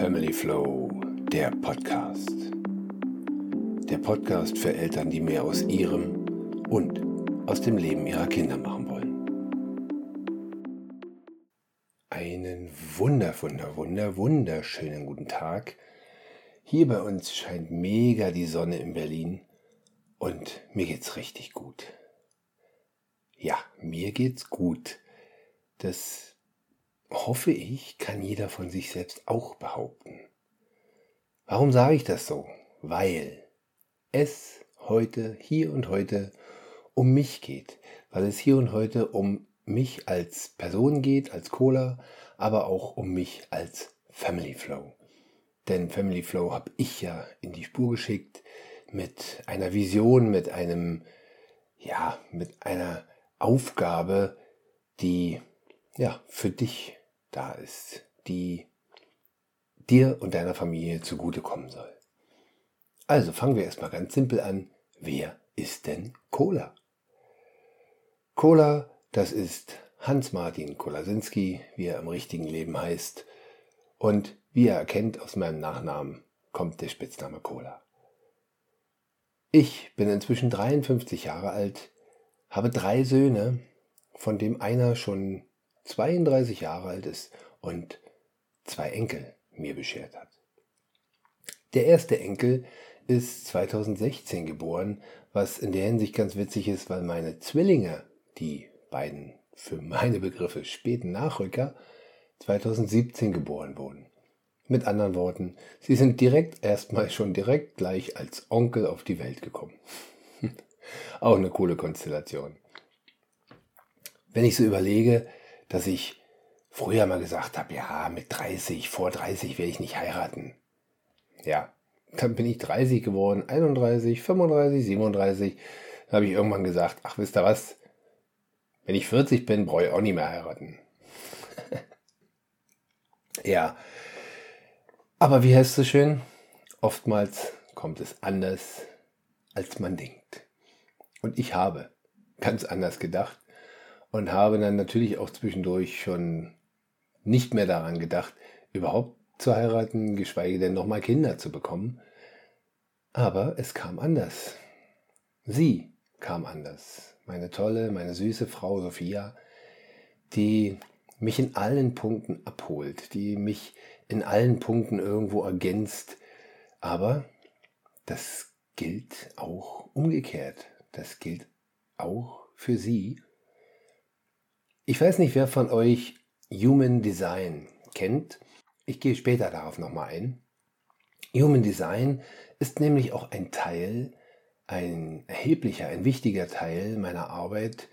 Family Flow, der Podcast. Der Podcast für Eltern, die mehr aus ihrem und aus dem Leben ihrer Kinder machen wollen. Einen wunder, wunder, wunder, wunderschönen guten Tag. Hier bei uns scheint mega die Sonne in Berlin und mir geht's richtig gut. Ja, mir geht's gut. Das hoffe ich, kann jeder von sich selbst auch behaupten. Warum sage ich das so? Weil es heute, hier und heute um mich geht, weil es hier und heute um mich als Person geht, als Cola, aber auch um mich als Family Flow. Denn Family Flow habe ich ja in die Spur geschickt mit einer Vision, mit einem, ja, mit einer Aufgabe, die ja für dich da ist, die dir und deiner Familie zugutekommen soll. Also fangen wir erstmal ganz simpel an. Wer ist denn Cola? Cola, das ist Hans-Martin Kolasinski, wie er im richtigen Leben heißt. Und wie er erkennt aus meinem Nachnamen, kommt der Spitzname Cola. Ich bin inzwischen 53 Jahre alt, habe drei Söhne, von dem einer schon 32 Jahre alt ist und zwei Enkel mir beschert hat. Der erste Enkel ist 2016 geboren, was in der Hinsicht ganz witzig ist, weil meine Zwillinge, die beiden für meine Begriffe späten Nachrücker, 2017 geboren wurden. Mit anderen Worten, sie sind direkt erstmal schon direkt gleich als Onkel auf die Welt gekommen. Auch eine coole Konstellation. Wenn ich so überlege, dass ich früher mal gesagt habe, ja, mit 30, vor 30 werde ich nicht heiraten. Ja, dann bin ich 30 geworden, 31, 35, 37. Dann habe ich irgendwann gesagt, ach, wisst ihr was? Wenn ich 40 bin, brauche ich auch nicht mehr heiraten. ja. Aber wie heißt es schön? Oftmals kommt es anders, als man denkt. Und ich habe ganz anders gedacht und habe dann natürlich auch zwischendurch schon nicht mehr daran gedacht, überhaupt zu heiraten, geschweige denn nochmal Kinder zu bekommen. Aber es kam anders. Sie kam anders. Meine tolle, meine süße Frau Sophia, die mich in allen Punkten abholt, die mich in allen Punkten irgendwo ergänzt. Aber das gilt auch umgekehrt. Das gilt auch für sie ich weiß nicht, wer von euch Human Design kennt. Ich gehe später darauf nochmal ein. Human Design ist nämlich auch ein Teil, ein erheblicher, ein wichtiger Teil meiner Arbeit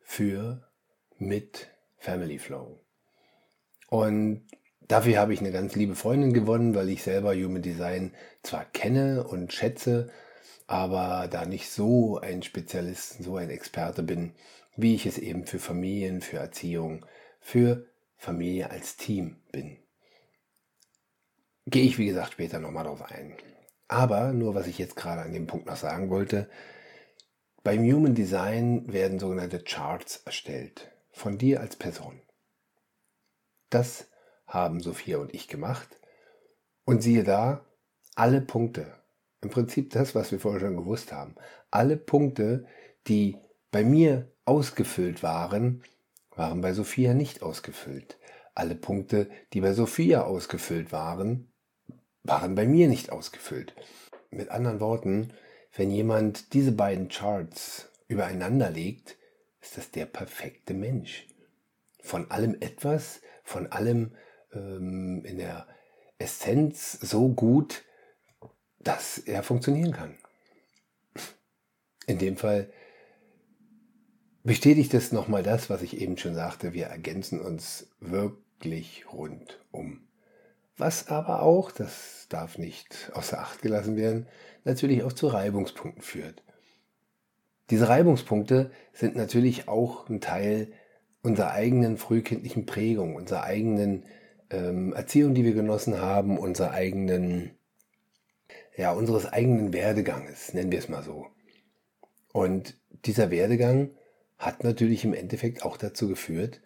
für mit Family Flow. Und dafür habe ich eine ganz liebe Freundin gewonnen, weil ich selber Human Design zwar kenne und schätze, aber da nicht so ein Spezialist, so ein Experte bin, wie ich es eben für Familien, für Erziehung, für Familie als Team bin. Gehe ich, wie gesagt, später nochmal drauf ein. Aber nur was ich jetzt gerade an dem Punkt noch sagen wollte, beim Human Design werden sogenannte Charts erstellt, von dir als Person. Das haben Sophia und ich gemacht. Und siehe da, alle Punkte, im Prinzip das, was wir vorher schon gewusst haben, alle Punkte, die bei mir ausgefüllt waren, waren bei Sophia nicht ausgefüllt. Alle Punkte, die bei Sophia ausgefüllt waren, waren bei mir nicht ausgefüllt. Mit anderen Worten, wenn jemand diese beiden Charts übereinander legt, ist das der perfekte Mensch. Von allem etwas, von allem ähm, in der Essenz so gut, dass er funktionieren kann. In dem Fall bestätigt es nochmal das, was ich eben schon sagte. Wir ergänzen uns wirklich rundum. Was aber auch, das darf nicht außer Acht gelassen werden, natürlich auch zu Reibungspunkten führt. Diese Reibungspunkte sind natürlich auch ein Teil unserer eigenen frühkindlichen Prägung, unserer eigenen ähm, Erziehung, die wir genossen haben, unserer eigenen, ja, unseres eigenen Werdeganges, nennen wir es mal so. Und dieser Werdegang hat natürlich im Endeffekt auch dazu geführt,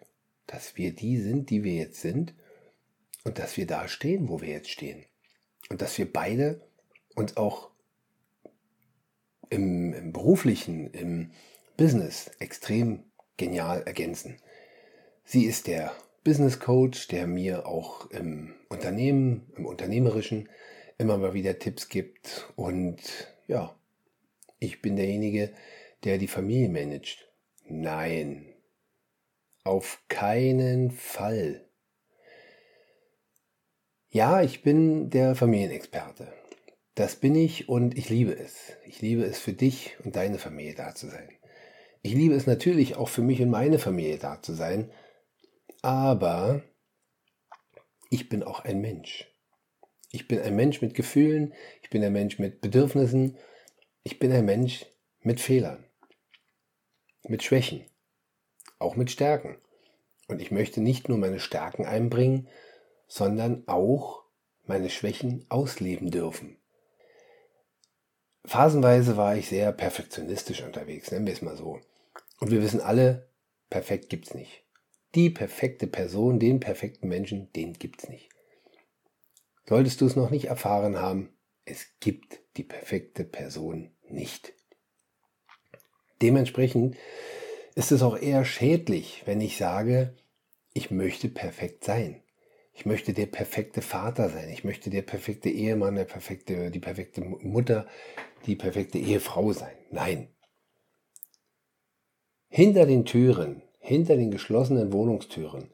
dass wir die sind, die wir jetzt sind und dass wir da stehen, wo wir jetzt stehen. Und dass wir beide uns auch im, im beruflichen, im Business extrem genial ergänzen. Sie ist der Business Coach, der mir auch im Unternehmen, im Unternehmerischen immer mal wieder Tipps gibt. Und ja, ich bin derjenige, der die Familie managt. Nein, auf keinen Fall. Ja, ich bin der Familienexperte. Das bin ich und ich liebe es. Ich liebe es für dich und deine Familie da zu sein. Ich liebe es natürlich auch für mich und meine Familie da zu sein, aber ich bin auch ein Mensch. Ich bin ein Mensch mit Gefühlen, ich bin ein Mensch mit Bedürfnissen, ich bin ein Mensch mit Fehlern, mit Schwächen, auch mit Stärken. Und ich möchte nicht nur meine Stärken einbringen, sondern auch meine Schwächen ausleben dürfen. Phasenweise war ich sehr perfektionistisch unterwegs, nennen wir es mal so. Und wir wissen alle, perfekt gibt's nicht. Die perfekte Person, den perfekten Menschen, den gibt's nicht. Solltest du es noch nicht erfahren haben, es gibt die perfekte Person nicht. Dementsprechend ist es auch eher schädlich, wenn ich sage, ich möchte perfekt sein. Ich möchte der perfekte Vater sein. Ich möchte der perfekte Ehemann, der perfekte, die perfekte Mutter, die perfekte Ehefrau sein. Nein. Hinter den Türen, hinter den geschlossenen Wohnungstüren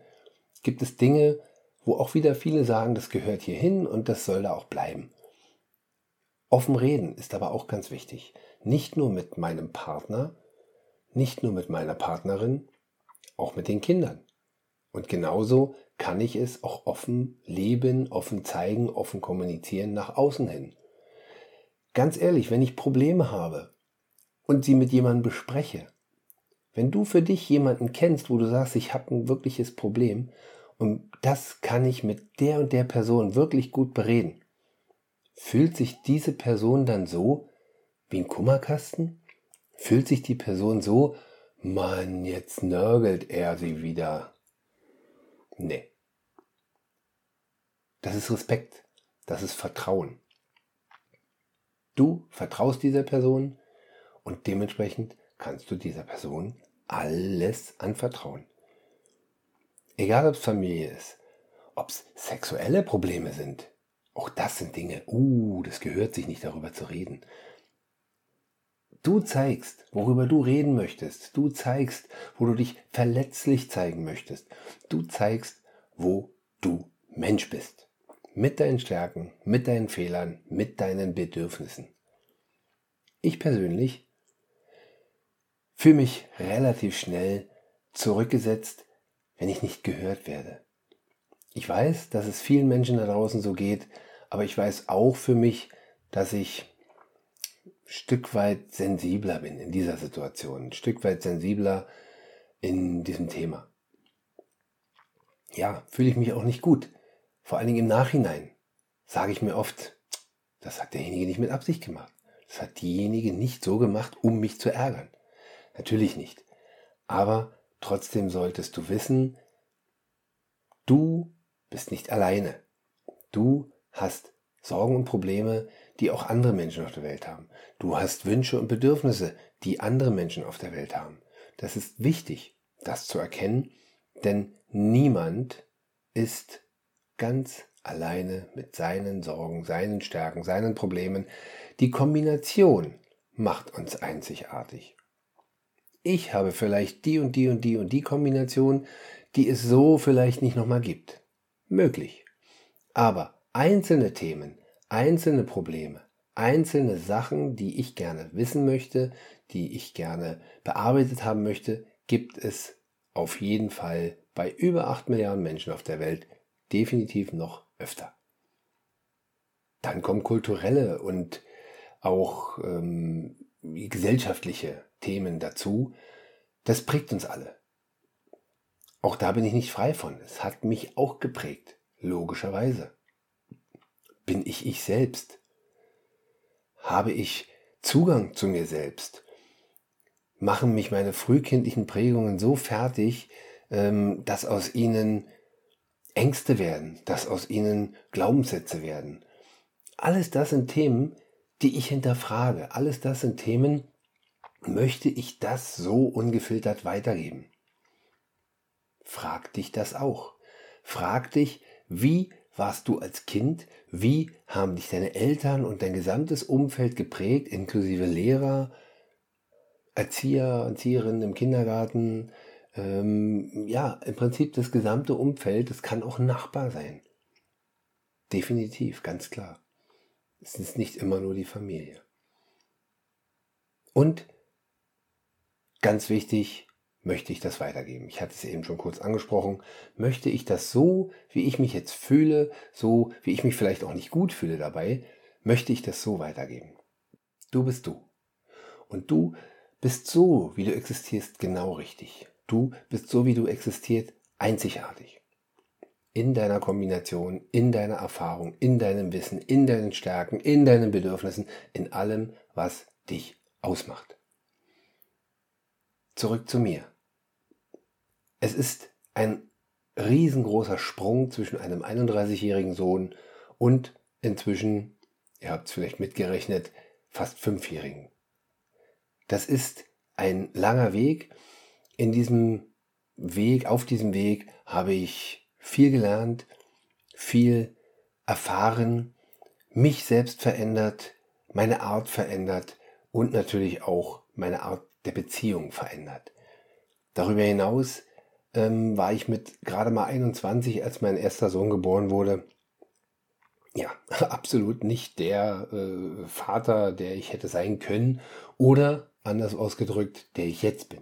gibt es Dinge, wo auch wieder viele sagen, das gehört hier hin und das soll da auch bleiben. Offen reden ist aber auch ganz wichtig. Nicht nur mit meinem Partner, nicht nur mit meiner Partnerin, auch mit den Kindern. Und genauso kann ich es auch offen leben, offen zeigen, offen kommunizieren nach außen hin. Ganz ehrlich, wenn ich Probleme habe und sie mit jemandem bespreche, wenn du für dich jemanden kennst, wo du sagst, ich habe ein wirkliches Problem und das kann ich mit der und der Person wirklich gut bereden, fühlt sich diese Person dann so wie ein Kummerkasten? Fühlt sich die Person so, Mann, jetzt nörgelt er sie wieder. Nee. Das ist Respekt. Das ist Vertrauen. Du vertraust dieser Person und dementsprechend kannst du dieser Person alles anvertrauen. Egal ob es Familie ist, ob es sexuelle Probleme sind, auch das sind Dinge, uh, das gehört sich nicht darüber zu reden. Du zeigst, worüber du reden möchtest. Du zeigst, wo du dich verletzlich zeigen möchtest. Du zeigst, wo du Mensch bist mit deinen Stärken, mit deinen Fehlern, mit deinen Bedürfnissen. Ich persönlich fühle mich relativ schnell zurückgesetzt, wenn ich nicht gehört werde. Ich weiß, dass es vielen Menschen da draußen so geht, aber ich weiß auch für mich, dass ich ein Stück weit sensibler bin in dieser Situation, ein Stück weit sensibler in diesem Thema. Ja, fühle ich mich auch nicht gut. Vor allen Dingen im Nachhinein sage ich mir oft, das hat derjenige nicht mit Absicht gemacht. Das hat diejenige nicht so gemacht, um mich zu ärgern. Natürlich nicht. Aber trotzdem solltest du wissen, du bist nicht alleine. Du hast Sorgen und Probleme, die auch andere Menschen auf der Welt haben. Du hast Wünsche und Bedürfnisse, die andere Menschen auf der Welt haben. Das ist wichtig, das zu erkennen, denn niemand ist ganz alleine mit seinen Sorgen, seinen Stärken, seinen Problemen. Die Kombination macht uns einzigartig. Ich habe vielleicht die und die und die und die Kombination, die es so vielleicht nicht nochmal gibt. Möglich. Aber einzelne Themen, einzelne Probleme, einzelne Sachen, die ich gerne wissen möchte, die ich gerne bearbeitet haben möchte, gibt es auf jeden Fall bei über 8 Milliarden Menschen auf der Welt definitiv noch öfter. Dann kommen kulturelle und auch ähm, gesellschaftliche Themen dazu. Das prägt uns alle. Auch da bin ich nicht frei von. Es hat mich auch geprägt, logischerweise. Bin ich ich selbst? Habe ich Zugang zu mir selbst? Machen mich meine frühkindlichen Prägungen so fertig, ähm, dass aus ihnen Ängste werden, dass aus ihnen Glaubenssätze werden. Alles das sind Themen, die ich hinterfrage. Alles das sind Themen, möchte ich das so ungefiltert weitergeben? Frag dich das auch. Frag dich, wie warst du als Kind? Wie haben dich deine Eltern und dein gesamtes Umfeld geprägt, inklusive Lehrer, Erzieher, Erzieherinnen im Kindergarten? Ähm, ja, im Prinzip das gesamte Umfeld. Es kann auch Nachbar sein. Definitiv, ganz klar. Es ist nicht immer nur die Familie. Und ganz wichtig, möchte ich das weitergeben? Ich hatte es eben schon kurz angesprochen. Möchte ich das so, wie ich mich jetzt fühle, so wie ich mich vielleicht auch nicht gut fühle dabei, möchte ich das so weitergeben? Du bist du. Und du bist so, wie du existierst, genau richtig. Du bist so, wie du existierst, einzigartig. In deiner Kombination, in deiner Erfahrung, in deinem Wissen, in deinen Stärken, in deinen Bedürfnissen, in allem, was dich ausmacht. Zurück zu mir. Es ist ein riesengroßer Sprung zwischen einem 31-jährigen Sohn und inzwischen, ihr habt es vielleicht mitgerechnet, fast fünfjährigen. Das ist ein langer Weg. In diesem Weg, auf diesem Weg habe ich viel gelernt, viel erfahren, mich selbst verändert, meine Art verändert und natürlich auch meine Art der Beziehung verändert. Darüber hinaus ähm, war ich mit gerade mal 21, als mein erster Sohn geboren wurde, ja, absolut nicht der äh, Vater, der ich hätte sein können oder anders ausgedrückt, der ich jetzt bin.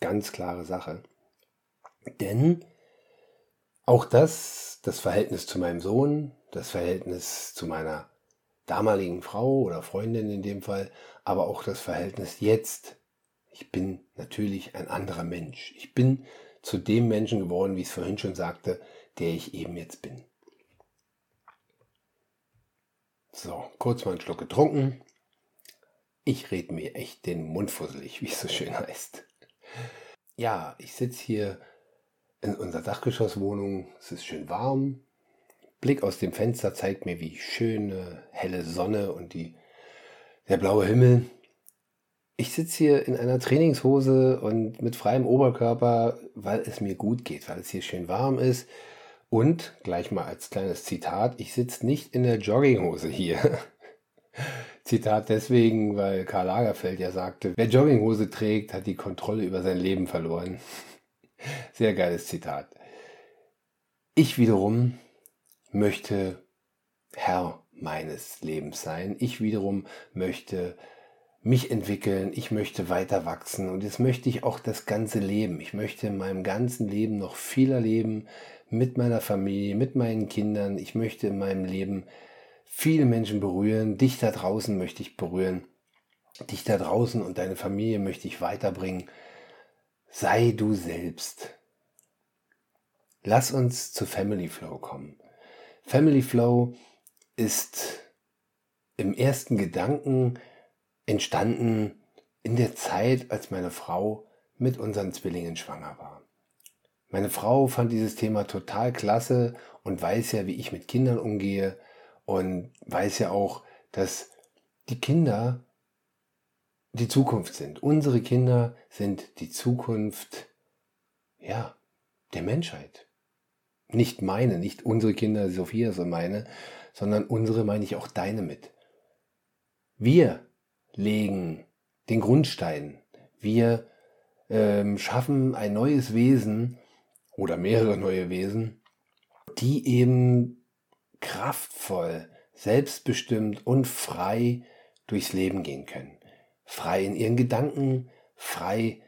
Ganz klare Sache. Denn auch das, das Verhältnis zu meinem Sohn, das Verhältnis zu meiner damaligen Frau oder Freundin in dem Fall, aber auch das Verhältnis jetzt. Ich bin natürlich ein anderer Mensch. Ich bin zu dem Menschen geworden, wie ich es vorhin schon sagte, der ich eben jetzt bin. So, kurz mal einen Schluck getrunken. Ich rede mir echt den Mund fusselig, wie es so schön heißt. Ja, ich sitze hier in unserer Dachgeschosswohnung. Es ist schön warm. Blick aus dem Fenster zeigt mir, wie schöne, helle Sonne und die, der blaue Himmel ich sitze hier in einer Trainingshose und mit freiem Oberkörper, weil es mir gut geht, weil es hier schön warm ist. Und gleich mal als kleines Zitat, ich sitze nicht in der Jogginghose hier. Zitat deswegen, weil Karl Lagerfeld ja sagte, wer Jogginghose trägt, hat die Kontrolle über sein Leben verloren. Sehr geiles Zitat. Ich wiederum möchte Herr meines Lebens sein. Ich wiederum möchte mich entwickeln, ich möchte weiter wachsen und jetzt möchte ich auch das ganze Leben. Ich möchte in meinem ganzen Leben noch viel erleben mit meiner Familie, mit meinen Kindern. Ich möchte in meinem Leben viele Menschen berühren. Dich da draußen möchte ich berühren. Dich da draußen und deine Familie möchte ich weiterbringen. Sei du selbst. Lass uns zu Family Flow kommen. Family Flow ist im ersten Gedanken entstanden in der Zeit, als meine Frau mit unseren Zwillingen schwanger war. Meine Frau fand dieses Thema total klasse und weiß ja, wie ich mit Kindern umgehe und weiß ja auch, dass die Kinder die Zukunft sind. Unsere Kinder sind die Zukunft, ja, der Menschheit. Nicht meine, nicht unsere Kinder, Sophia so meine, sondern unsere meine ich auch deine mit. Wir legen den Grundstein. Wir ähm, schaffen ein neues Wesen oder mehrere neue Wesen, die eben kraftvoll, selbstbestimmt und frei durchs Leben gehen können. Frei in ihren Gedanken, frei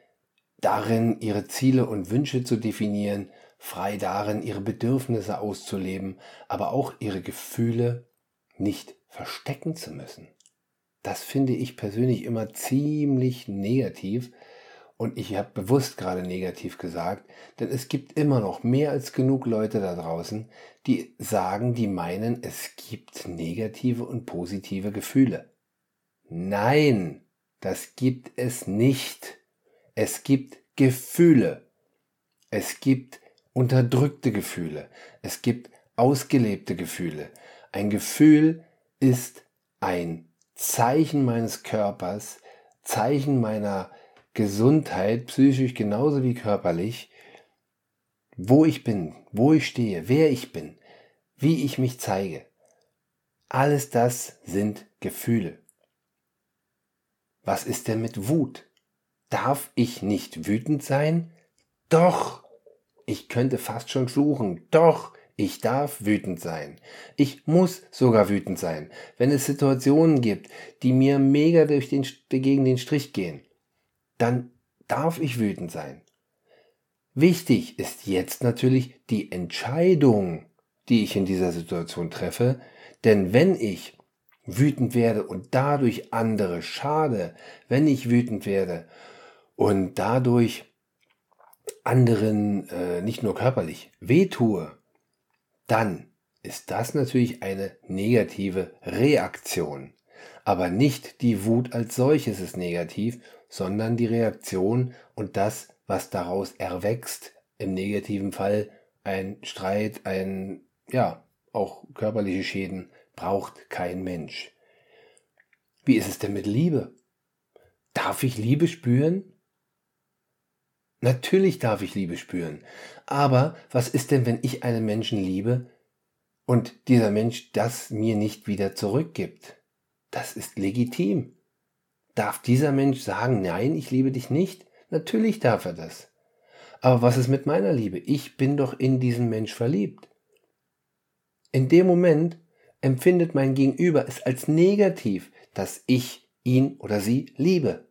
darin, ihre Ziele und Wünsche zu definieren, frei darin, ihre Bedürfnisse auszuleben, aber auch ihre Gefühle nicht verstecken zu müssen. Das finde ich persönlich immer ziemlich negativ. Und ich habe bewusst gerade negativ gesagt, denn es gibt immer noch mehr als genug Leute da draußen, die sagen, die meinen, es gibt negative und positive Gefühle. Nein, das gibt es nicht. Es gibt Gefühle. Es gibt unterdrückte Gefühle, es gibt ausgelebte Gefühle. Ein Gefühl ist ein Zeichen meines Körpers, Zeichen meiner Gesundheit, psychisch genauso wie körperlich, wo ich bin, wo ich stehe, wer ich bin, wie ich mich zeige. Alles das sind Gefühle. Was ist denn mit Wut? Darf ich nicht wütend sein? Doch! Ich könnte fast schon fluchen. Doch! Ich darf wütend sein. Ich muss sogar wütend sein, wenn es Situationen gibt, die mir mega durch den, gegen den Strich gehen. Dann darf ich wütend sein. Wichtig ist jetzt natürlich die Entscheidung, die ich in dieser Situation treffe, denn wenn ich wütend werde und dadurch andere schade, wenn ich wütend werde und dadurch anderen äh, nicht nur körperlich wehtue, dann ist das natürlich eine negative Reaktion. Aber nicht die Wut als solches ist negativ, sondern die Reaktion und das, was daraus erwächst. Im negativen Fall ein Streit, ein, ja, auch körperliche Schäden braucht kein Mensch. Wie ist es denn mit Liebe? Darf ich Liebe spüren? Natürlich darf ich Liebe spüren. Aber was ist denn, wenn ich einen Menschen liebe und dieser Mensch das mir nicht wieder zurückgibt? Das ist legitim. Darf dieser Mensch sagen, nein, ich liebe dich nicht? Natürlich darf er das. Aber was ist mit meiner Liebe? Ich bin doch in diesen Mensch verliebt. In dem Moment empfindet mein Gegenüber es als negativ, dass ich ihn oder sie liebe.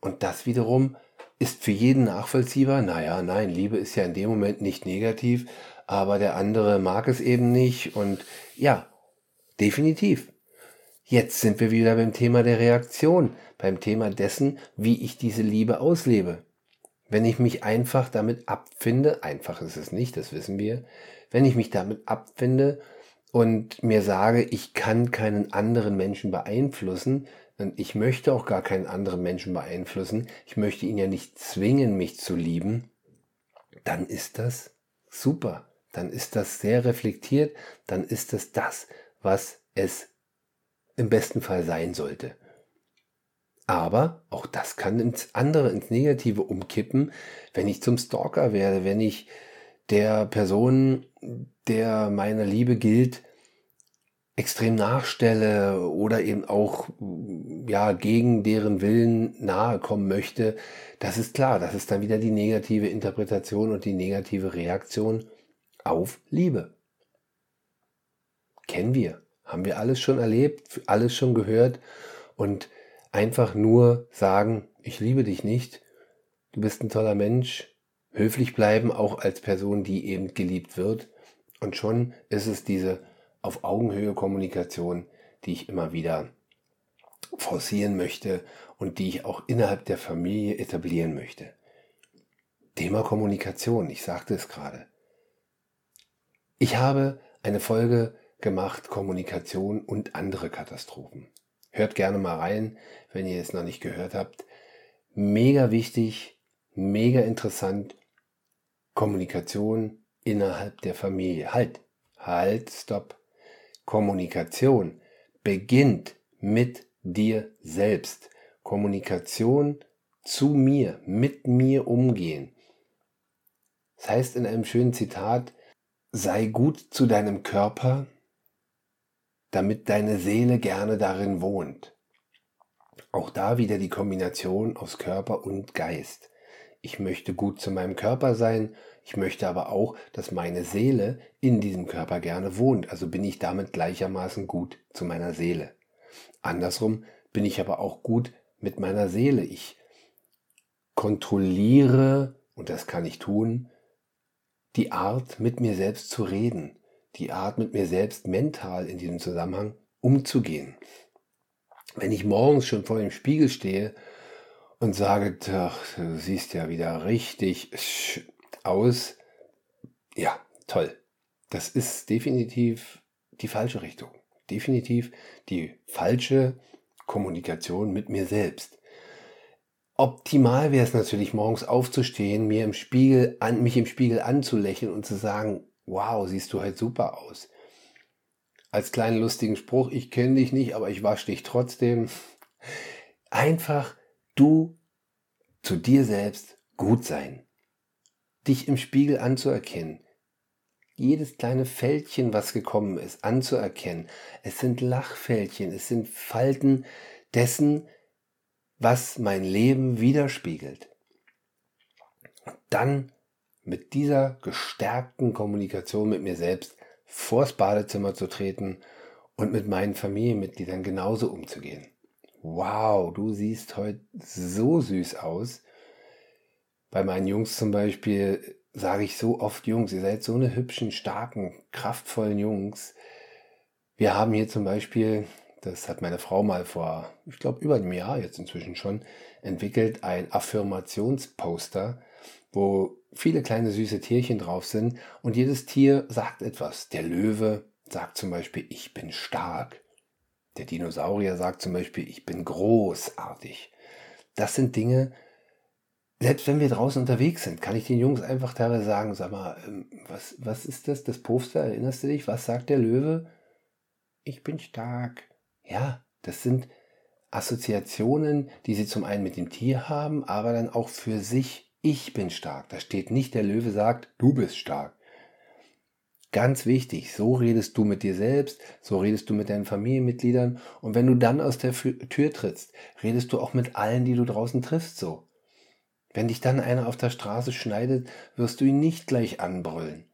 Und das wiederum ist für jeden nachvollziehbar. Naja, nein, Liebe ist ja in dem Moment nicht negativ, aber der andere mag es eben nicht. Und ja, definitiv. Jetzt sind wir wieder beim Thema der Reaktion, beim Thema dessen, wie ich diese Liebe auslebe. Wenn ich mich einfach damit abfinde, einfach ist es nicht, das wissen wir, wenn ich mich damit abfinde und mir sage, ich kann keinen anderen Menschen beeinflussen, ich möchte auch gar keinen anderen Menschen beeinflussen, ich möchte ihn ja nicht zwingen, mich zu lieben, dann ist das super. Dann ist das sehr reflektiert, dann ist das das, was es im besten Fall sein sollte. Aber auch das kann ins andere, ins Negative umkippen, wenn ich zum Stalker werde, wenn ich der Person, der meiner Liebe gilt, extrem nachstelle oder eben auch ja gegen deren Willen nahe kommen möchte, das ist klar, das ist dann wieder die negative Interpretation und die negative Reaktion auf Liebe. Kennen wir, haben wir alles schon erlebt, alles schon gehört und einfach nur sagen, ich liebe dich nicht, du bist ein toller Mensch, höflich bleiben, auch als Person, die eben geliebt wird und schon ist es diese auf Augenhöhe Kommunikation, die ich immer wieder forcieren möchte und die ich auch innerhalb der Familie etablieren möchte. Thema Kommunikation, ich sagte es gerade. Ich habe eine Folge gemacht, Kommunikation und andere Katastrophen. Hört gerne mal rein, wenn ihr es noch nicht gehört habt. Mega wichtig, mega interessant. Kommunikation innerhalb der Familie. Halt, halt, stopp. Kommunikation beginnt mit dir selbst. Kommunikation zu mir, mit mir umgehen. Das heißt in einem schönen Zitat, sei gut zu deinem Körper, damit deine Seele gerne darin wohnt. Auch da wieder die Kombination aus Körper und Geist. Ich möchte gut zu meinem Körper sein ich möchte aber auch, dass meine Seele in diesem Körper gerne wohnt. Also bin ich damit gleichermaßen gut zu meiner Seele. Andersrum bin ich aber auch gut mit meiner Seele. Ich kontrolliere, und das kann ich tun, die Art, mit mir selbst zu reden, die Art, mit mir selbst mental in diesem Zusammenhang umzugehen. Wenn ich morgens schon vor dem Spiegel stehe und sage, du siehst ja wieder richtig aus, ja, toll. Das ist definitiv die falsche Richtung. Definitiv die falsche Kommunikation mit mir selbst. Optimal wäre es natürlich, morgens aufzustehen, mir im Spiegel an, mich im Spiegel anzulächeln und zu sagen, wow, siehst du halt super aus. Als kleinen lustigen Spruch, ich kenne dich nicht, aber ich wasche dich trotzdem. Einfach du zu dir selbst gut sein. Dich im Spiegel anzuerkennen. Jedes kleine Fältchen, was gekommen ist, anzuerkennen. Es sind Lachfältchen, es sind Falten dessen, was mein Leben widerspiegelt. Dann mit dieser gestärkten Kommunikation mit mir selbst vors Badezimmer zu treten und mit meinen Familienmitgliedern genauso umzugehen. Wow, du siehst heute so süß aus. Bei meinen Jungs zum Beispiel sage ich so oft Jungs, ihr seid so eine hübschen, starken, kraftvollen Jungs. Wir haben hier zum Beispiel das hat meine Frau mal vor, ich glaube, über einem Jahr jetzt inzwischen schon entwickelt, ein Affirmationsposter, wo viele kleine süße Tierchen drauf sind und jedes Tier sagt etwas. Der Löwe sagt zum Beispiel, ich bin stark. Der Dinosaurier sagt zum Beispiel, ich bin großartig. Das sind Dinge, selbst wenn wir draußen unterwegs sind, kann ich den Jungs einfach teilweise sagen, sag mal, ähm, was, was ist das, das Poster, erinnerst du dich? Was sagt der Löwe? Ich bin stark. Ja, das sind Assoziationen, die sie zum einen mit dem Tier haben, aber dann auch für sich. Ich bin stark. Da steht nicht, der Löwe sagt, du bist stark. Ganz wichtig, so redest du mit dir selbst, so redest du mit deinen Familienmitgliedern und wenn du dann aus der Tür trittst, redest du auch mit allen, die du draußen triffst, so. Wenn dich dann einer auf der Straße schneidet, wirst du ihn nicht gleich anbrüllen.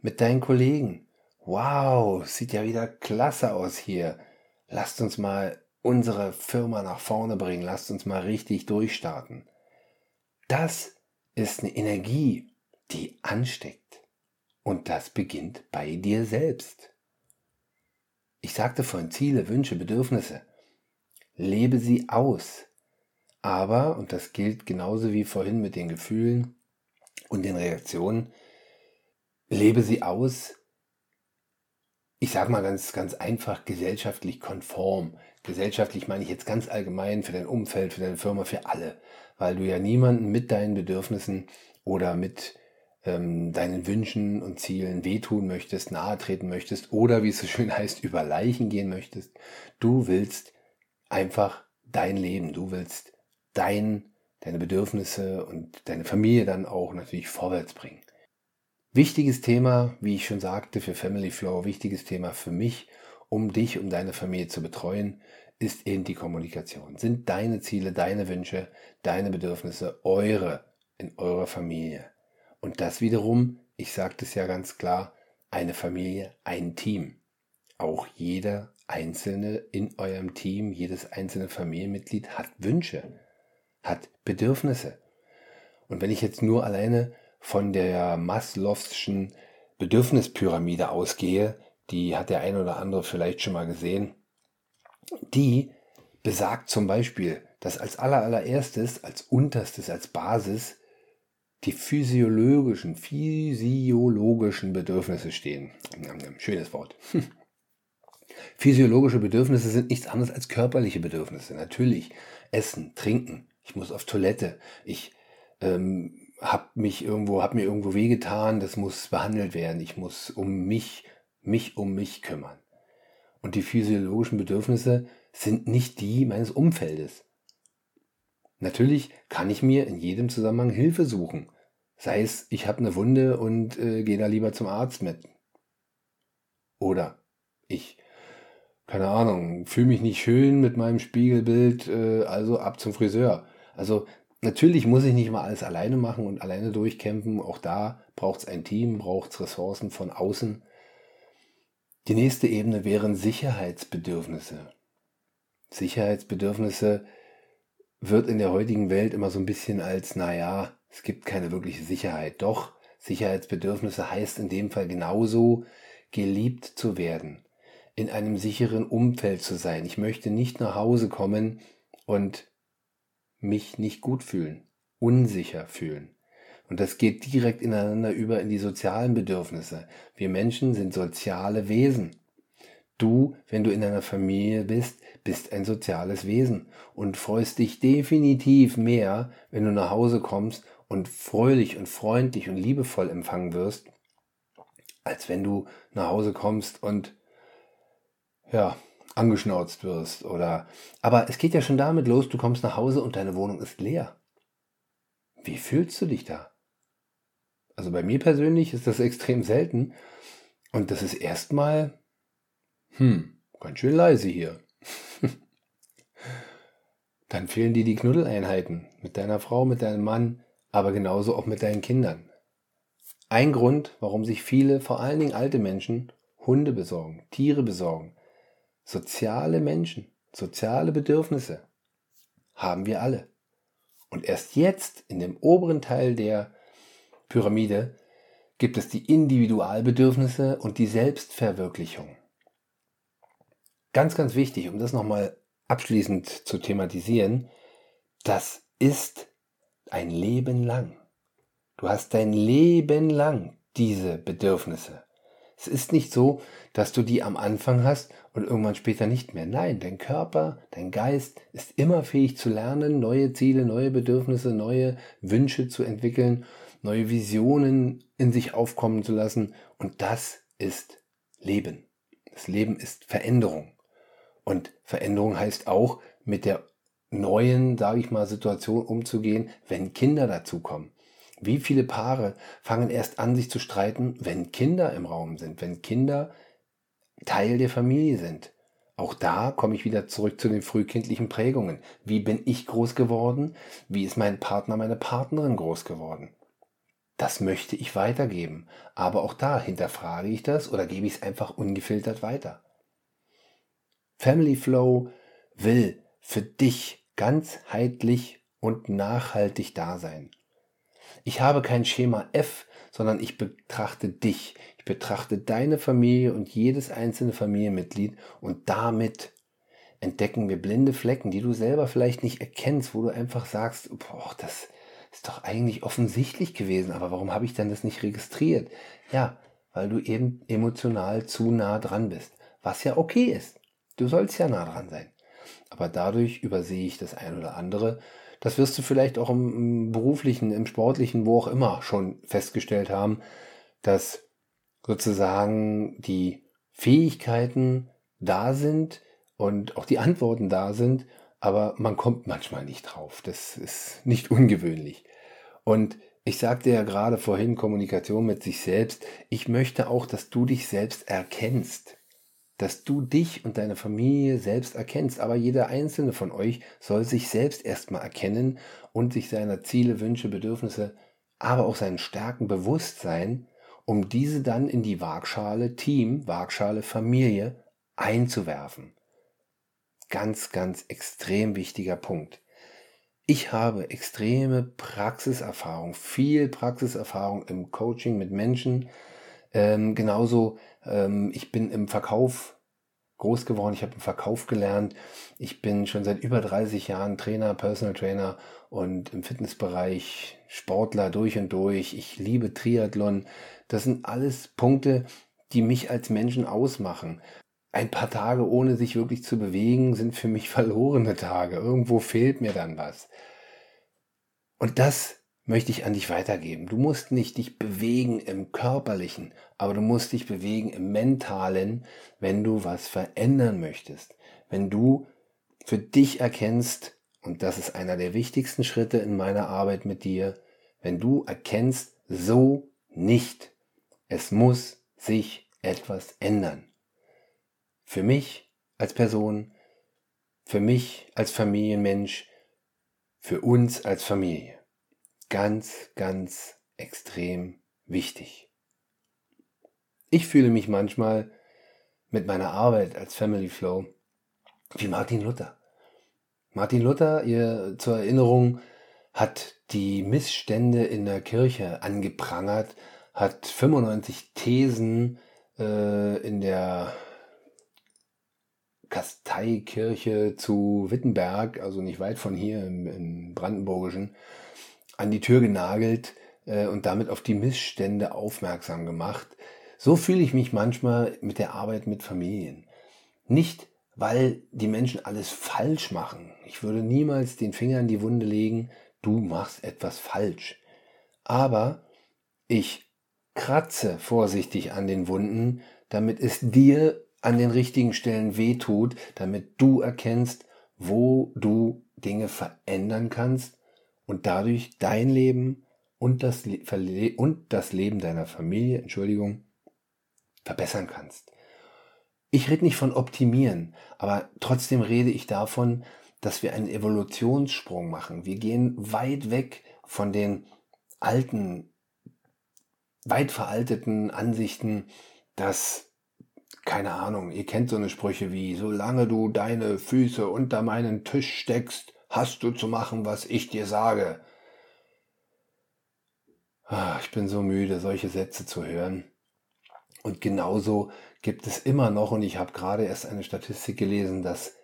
Mit deinen Kollegen. Wow, sieht ja wieder klasse aus hier lasst uns mal unsere Firma nach vorne bringen, lasst uns mal richtig durchstarten. Das ist eine Energie, die ansteckt. Und das beginnt bei dir selbst. Ich sagte vorhin Ziele, Wünsche, Bedürfnisse. Lebe sie aus. Aber, und das gilt genauso wie vorhin mit den Gefühlen und den Reaktionen, lebe sie aus ich sage mal ganz, ganz einfach, gesellschaftlich konform. Gesellschaftlich meine ich jetzt ganz allgemein für dein Umfeld, für deine Firma, für alle. Weil du ja niemanden mit deinen Bedürfnissen oder mit ähm, deinen Wünschen und Zielen wehtun möchtest, nahe treten möchtest oder wie es so schön heißt, über Leichen gehen möchtest. Du willst einfach dein Leben, du willst dein, deine Bedürfnisse und deine Familie dann auch natürlich vorwärts bringen. Wichtiges Thema, wie ich schon sagte, für Family Flow, wichtiges Thema für mich, um dich, um deine Familie zu betreuen, ist eben die Kommunikation. Sind deine Ziele, deine Wünsche, deine Bedürfnisse eure in eurer Familie? Und das wiederum, ich sagte es ja ganz klar, eine Familie, ein Team. Auch jeder einzelne in eurem Team, jedes einzelne Familienmitglied hat Wünsche, hat Bedürfnisse. Und wenn ich jetzt nur alleine von der Maslow'schen Bedürfnispyramide ausgehe, die hat der ein oder andere vielleicht schon mal gesehen, die besagt zum Beispiel, dass als allererstes, als unterstes, als Basis die physiologischen, physiologischen Bedürfnisse stehen. Schönes Wort. Physiologische Bedürfnisse sind nichts anderes als körperliche Bedürfnisse. Natürlich Essen, Trinken, ich muss auf Toilette, ich ähm, hab mich irgendwo, hab mir irgendwo wehgetan, das muss behandelt werden. Ich muss um mich, mich um mich kümmern. Und die physiologischen Bedürfnisse sind nicht die meines Umfeldes. Natürlich kann ich mir in jedem Zusammenhang Hilfe suchen. Sei es, ich habe eine Wunde und äh, gehe da lieber zum Arzt mit. Oder ich, keine Ahnung, fühle mich nicht schön mit meinem Spiegelbild, äh, also ab zum Friseur. Also Natürlich muss ich nicht mal alles alleine machen und alleine durchkämpfen. Auch da braucht es ein Team, braucht es Ressourcen von außen. Die nächste Ebene wären Sicherheitsbedürfnisse. Sicherheitsbedürfnisse wird in der heutigen Welt immer so ein bisschen als, naja, es gibt keine wirkliche Sicherheit. Doch, Sicherheitsbedürfnisse heißt in dem Fall genauso, geliebt zu werden, in einem sicheren Umfeld zu sein. Ich möchte nicht nach Hause kommen und mich nicht gut fühlen, unsicher fühlen. Und das geht direkt ineinander über in die sozialen Bedürfnisse. Wir Menschen sind soziale Wesen. Du, wenn du in einer Familie bist, bist ein soziales Wesen und freust dich definitiv mehr, wenn du nach Hause kommst und fröhlich und freundlich und liebevoll empfangen wirst, als wenn du nach Hause kommst und ja, angeschnauzt wirst oder aber es geht ja schon damit los, du kommst nach Hause und deine Wohnung ist leer. Wie fühlst du dich da? Also bei mir persönlich ist das extrem selten und das ist erstmal hm, ganz schön leise hier. Dann fehlen dir die Knuddeleinheiten mit deiner Frau, mit deinem Mann, aber genauso auch mit deinen Kindern. Ein Grund, warum sich viele, vor allen Dingen alte Menschen, Hunde besorgen, Tiere besorgen. Soziale Menschen, soziale Bedürfnisse haben wir alle. Und erst jetzt in dem oberen Teil der Pyramide gibt es die Individualbedürfnisse und die Selbstverwirklichung. Ganz, ganz wichtig, um das nochmal abschließend zu thematisieren, das ist ein Leben lang. Du hast dein Leben lang diese Bedürfnisse. Es ist nicht so, dass du die am Anfang hast und irgendwann später nicht mehr. Nein, dein Körper, dein Geist ist immer fähig zu lernen, neue Ziele, neue Bedürfnisse, neue Wünsche zu entwickeln, neue Visionen in sich aufkommen zu lassen. Und das ist Leben. Das Leben ist Veränderung. Und Veränderung heißt auch, mit der neuen, sage ich mal, Situation umzugehen, wenn Kinder dazukommen. Wie viele Paare fangen erst an, sich zu streiten, wenn Kinder im Raum sind, wenn Kinder Teil der Familie sind? Auch da komme ich wieder zurück zu den frühkindlichen Prägungen. Wie bin ich groß geworden? Wie ist mein Partner, meine Partnerin groß geworden? Das möchte ich weitergeben. Aber auch da hinterfrage ich das oder gebe ich es einfach ungefiltert weiter. Family Flow will für dich ganzheitlich und nachhaltig da sein. Ich habe kein Schema F, sondern ich betrachte dich. Betrachte deine Familie und jedes einzelne Familienmitglied und damit entdecken wir blinde Flecken, die du selber vielleicht nicht erkennst, wo du einfach sagst, boah, das ist doch eigentlich offensichtlich gewesen, aber warum habe ich denn das nicht registriert? Ja, weil du eben emotional zu nah dran bist, was ja okay ist. Du sollst ja nah dran sein. Aber dadurch übersehe ich das ein oder andere. Das wirst du vielleicht auch im, beruflichen, im sportlichen, wo auch immer schon festgestellt haben, dass sozusagen die Fähigkeiten da sind und auch die Antworten da sind, aber man kommt manchmal nicht drauf. Das ist nicht ungewöhnlich. Und ich sagte ja gerade vorhin Kommunikation mit sich selbst. Ich möchte auch, dass du dich selbst erkennst dass du dich und deine Familie selbst erkennst. Aber jeder einzelne von euch soll sich selbst erstmal erkennen und sich seiner Ziele, Wünsche, Bedürfnisse, aber auch seinen Stärken bewusst sein, um diese dann in die Waagschale Team, Waagschale Familie einzuwerfen. Ganz, ganz extrem wichtiger Punkt. Ich habe extreme Praxiserfahrung, viel Praxiserfahrung im Coaching mit Menschen, ähm, genauso, ähm, ich bin im Verkauf groß geworden, ich habe im Verkauf gelernt. Ich bin schon seit über 30 Jahren Trainer, Personal Trainer und im Fitnessbereich Sportler durch und durch. Ich liebe Triathlon. Das sind alles Punkte, die mich als Menschen ausmachen. Ein paar Tage ohne sich wirklich zu bewegen sind für mich verlorene Tage. Irgendwo fehlt mir dann was. Und das möchte ich an dich weitergeben. Du musst nicht dich bewegen im körperlichen, aber du musst dich bewegen im mentalen, wenn du was verändern möchtest. Wenn du für dich erkennst, und das ist einer der wichtigsten Schritte in meiner Arbeit mit dir, wenn du erkennst, so nicht. Es muss sich etwas ändern. Für mich als Person, für mich als Familienmensch, für uns als Familie ganz, ganz extrem wichtig. Ich fühle mich manchmal mit meiner Arbeit als Family Flow wie Martin Luther. Martin Luther, ihr zur Erinnerung, hat die Missstände in der Kirche angeprangert, hat 95 Thesen äh, in der Kasteikirche zu Wittenberg, also nicht weit von hier im, im Brandenburgischen, an die Tür genagelt äh, und damit auf die Missstände aufmerksam gemacht. So fühle ich mich manchmal mit der Arbeit mit Familien. Nicht, weil die Menschen alles falsch machen. Ich würde niemals den Finger in die Wunde legen, du machst etwas falsch. Aber ich kratze vorsichtig an den Wunden, damit es dir an den richtigen Stellen wehtut, damit du erkennst, wo du Dinge verändern kannst und dadurch dein Leben und das, und das Leben deiner Familie, Entschuldigung, verbessern kannst. Ich rede nicht von optimieren, aber trotzdem rede ich davon, dass wir einen Evolutionssprung machen. Wir gehen weit weg von den alten, weit veralteten Ansichten, dass, keine Ahnung, ihr kennt so eine Sprüche wie, solange du deine Füße unter meinen Tisch steckst, hast du zu machen, was ich dir sage. Ah, ich bin so müde, solche Sätze zu hören. Und genauso gibt es immer noch, und ich habe gerade erst eine Statistik gelesen, dass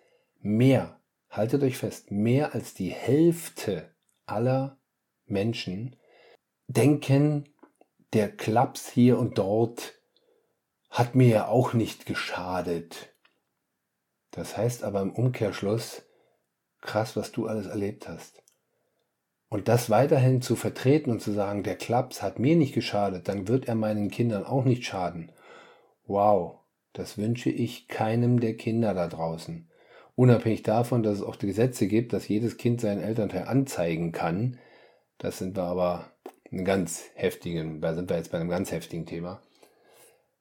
mehr, haltet euch fest, mehr als die Hälfte aller Menschen denken, der Klaps hier und dort hat mir ja auch nicht geschadet. Das heißt aber im Umkehrschluss, krass, was du alles erlebt hast. Und das weiterhin zu vertreten und zu sagen, der Klaps hat mir nicht geschadet, dann wird er meinen Kindern auch nicht schaden. Wow, das wünsche ich keinem der Kinder da draußen. Unabhängig davon, dass es auch Gesetze gibt, dass jedes Kind seinen Elternteil anzeigen kann. Das sind wir aber einen ganz heftigen, da sind wir jetzt bei einem ganz heftigen Thema.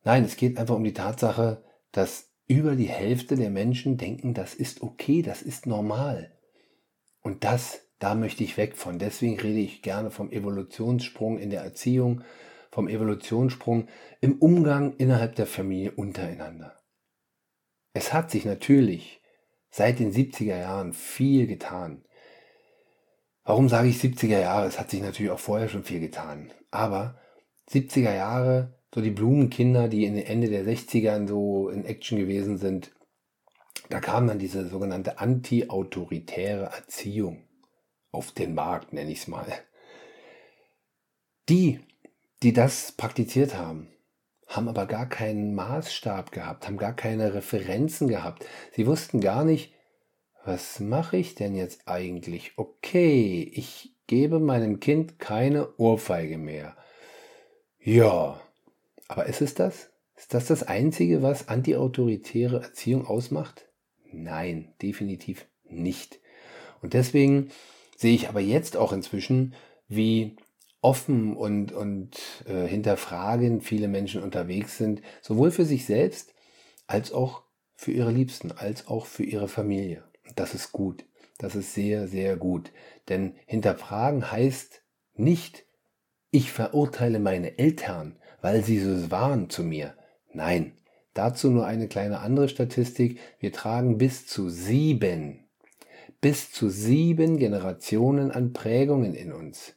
Nein, es geht einfach um die Tatsache, dass über die Hälfte der Menschen denken, das ist okay, das ist normal. Und das da möchte ich weg von. Deswegen rede ich gerne vom Evolutionssprung in der Erziehung, vom Evolutionssprung im Umgang innerhalb der Familie untereinander. Es hat sich natürlich seit den 70er Jahren viel getan. Warum sage ich 70er Jahre? Es hat sich natürlich auch vorher schon viel getan. Aber 70er Jahre, so die Blumenkinder, die in den Ende der 60ern so in Action gewesen sind, da kam dann diese sogenannte anti-autoritäre Erziehung auf den Markt, nenne ich es mal. Die, die das praktiziert haben, haben aber gar keinen Maßstab gehabt, haben gar keine Referenzen gehabt. Sie wussten gar nicht, was mache ich denn jetzt eigentlich? Okay, ich gebe meinem Kind keine Ohrfeige mehr. Ja, aber ist es das? Ist das das Einzige, was antiautoritäre Erziehung ausmacht? Nein, definitiv nicht. Und deswegen sehe ich aber jetzt auch inzwischen, wie offen und, und äh, hinterfragend viele Menschen unterwegs sind, sowohl für sich selbst als auch für ihre Liebsten, als auch für ihre Familie. Das ist gut. Das ist sehr, sehr gut. Denn hinterfragen heißt nicht, ich verurteile meine Eltern, weil sie so waren zu mir. Nein, dazu nur eine kleine andere Statistik. Wir tragen bis zu sieben bis zu sieben Generationen an Prägungen in uns.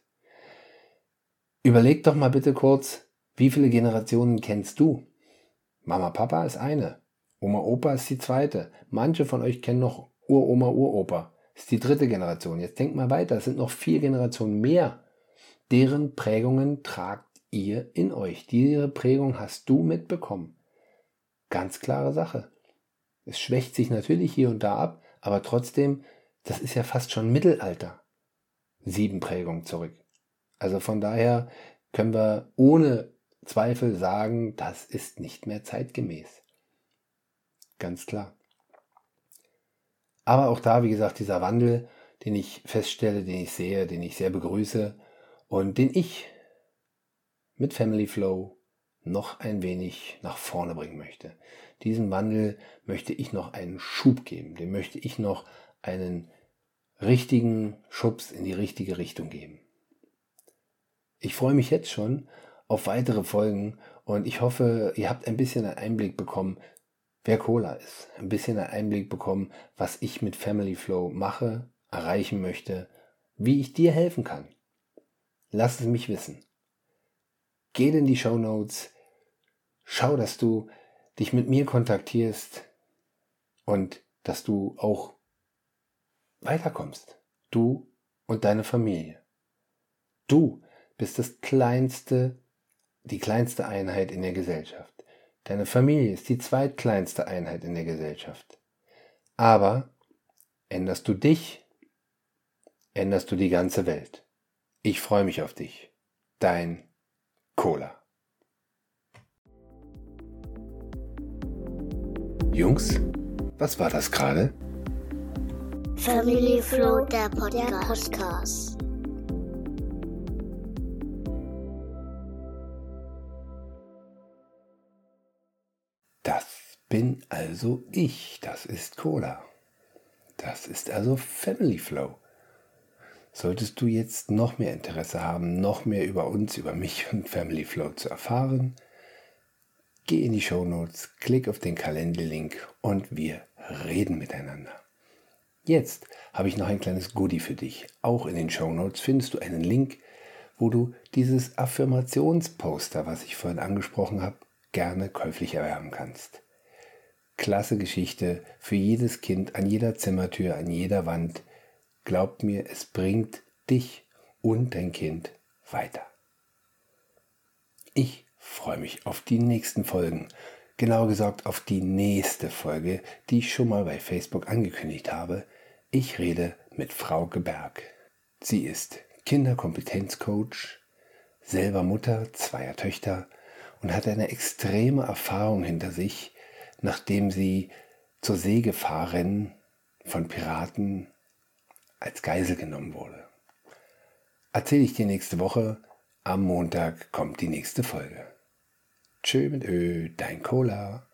Überleg doch mal bitte kurz, wie viele Generationen kennst du? Mama, Papa ist eine. Oma, Opa ist die zweite. Manche von euch kennen noch Uroma, Uropa. Ist die dritte Generation. Jetzt denkt mal weiter. Es sind noch vier Generationen mehr. Deren Prägungen tragt ihr in euch. Diese Prägung hast du mitbekommen. Ganz klare Sache. Es schwächt sich natürlich hier und da ab, aber trotzdem das ist ja fast schon Mittelalter. Sieben Prägungen zurück. Also von daher können wir ohne Zweifel sagen, das ist nicht mehr zeitgemäß. Ganz klar. Aber auch da, wie gesagt, dieser Wandel, den ich feststelle, den ich sehe, den ich sehr begrüße und den ich mit Family Flow noch ein wenig nach vorne bringen möchte. Diesen Wandel möchte ich noch einen Schub geben, dem möchte ich noch einen richtigen Schubs in die richtige Richtung geben. Ich freue mich jetzt schon auf weitere Folgen und ich hoffe, ihr habt ein bisschen einen Einblick bekommen, wer Cola ist. Ein bisschen einen Einblick bekommen, was ich mit Family Flow mache, erreichen möchte, wie ich dir helfen kann. Lass es mich wissen. Geh in die Show Notes, schau, dass du dich mit mir kontaktierst und dass du auch weiterkommst. Du und deine Familie. Du bist das kleinste, die kleinste Einheit in der Gesellschaft. Deine Familie ist die zweitkleinste Einheit in der Gesellschaft. Aber änderst du dich, änderst du die ganze Welt. Ich freue mich auf dich. Dein Cola. Jungs, was war das gerade? Family Flow, der Podcast. Bin also ich. Das ist Cola. Das ist also Family Flow. Solltest du jetzt noch mehr Interesse haben, noch mehr über uns, über mich und Family Flow zu erfahren, geh in die Show Notes, klick auf den Kalenderlink und wir reden miteinander. Jetzt habe ich noch ein kleines Goodie für dich. Auch in den Show Notes findest du einen Link, wo du dieses Affirmationsposter, was ich vorhin angesprochen habe, gerne käuflich erwerben kannst. Klasse Geschichte für jedes Kind an jeder Zimmertür, an jeder Wand. Glaubt mir, es bringt dich und dein Kind weiter. Ich freue mich auf die nächsten Folgen. Genauer gesagt auf die nächste Folge, die ich schon mal bei Facebook angekündigt habe. Ich rede mit Frau Geberg. Sie ist Kinderkompetenzcoach, selber Mutter zweier Töchter und hat eine extreme Erfahrung hinter sich, nachdem sie zur Seegefahrerin von Piraten als Geisel genommen wurde. Erzähle ich dir nächste Woche. Am Montag kommt die nächste Folge. Tschö mit Ö, dein Cola.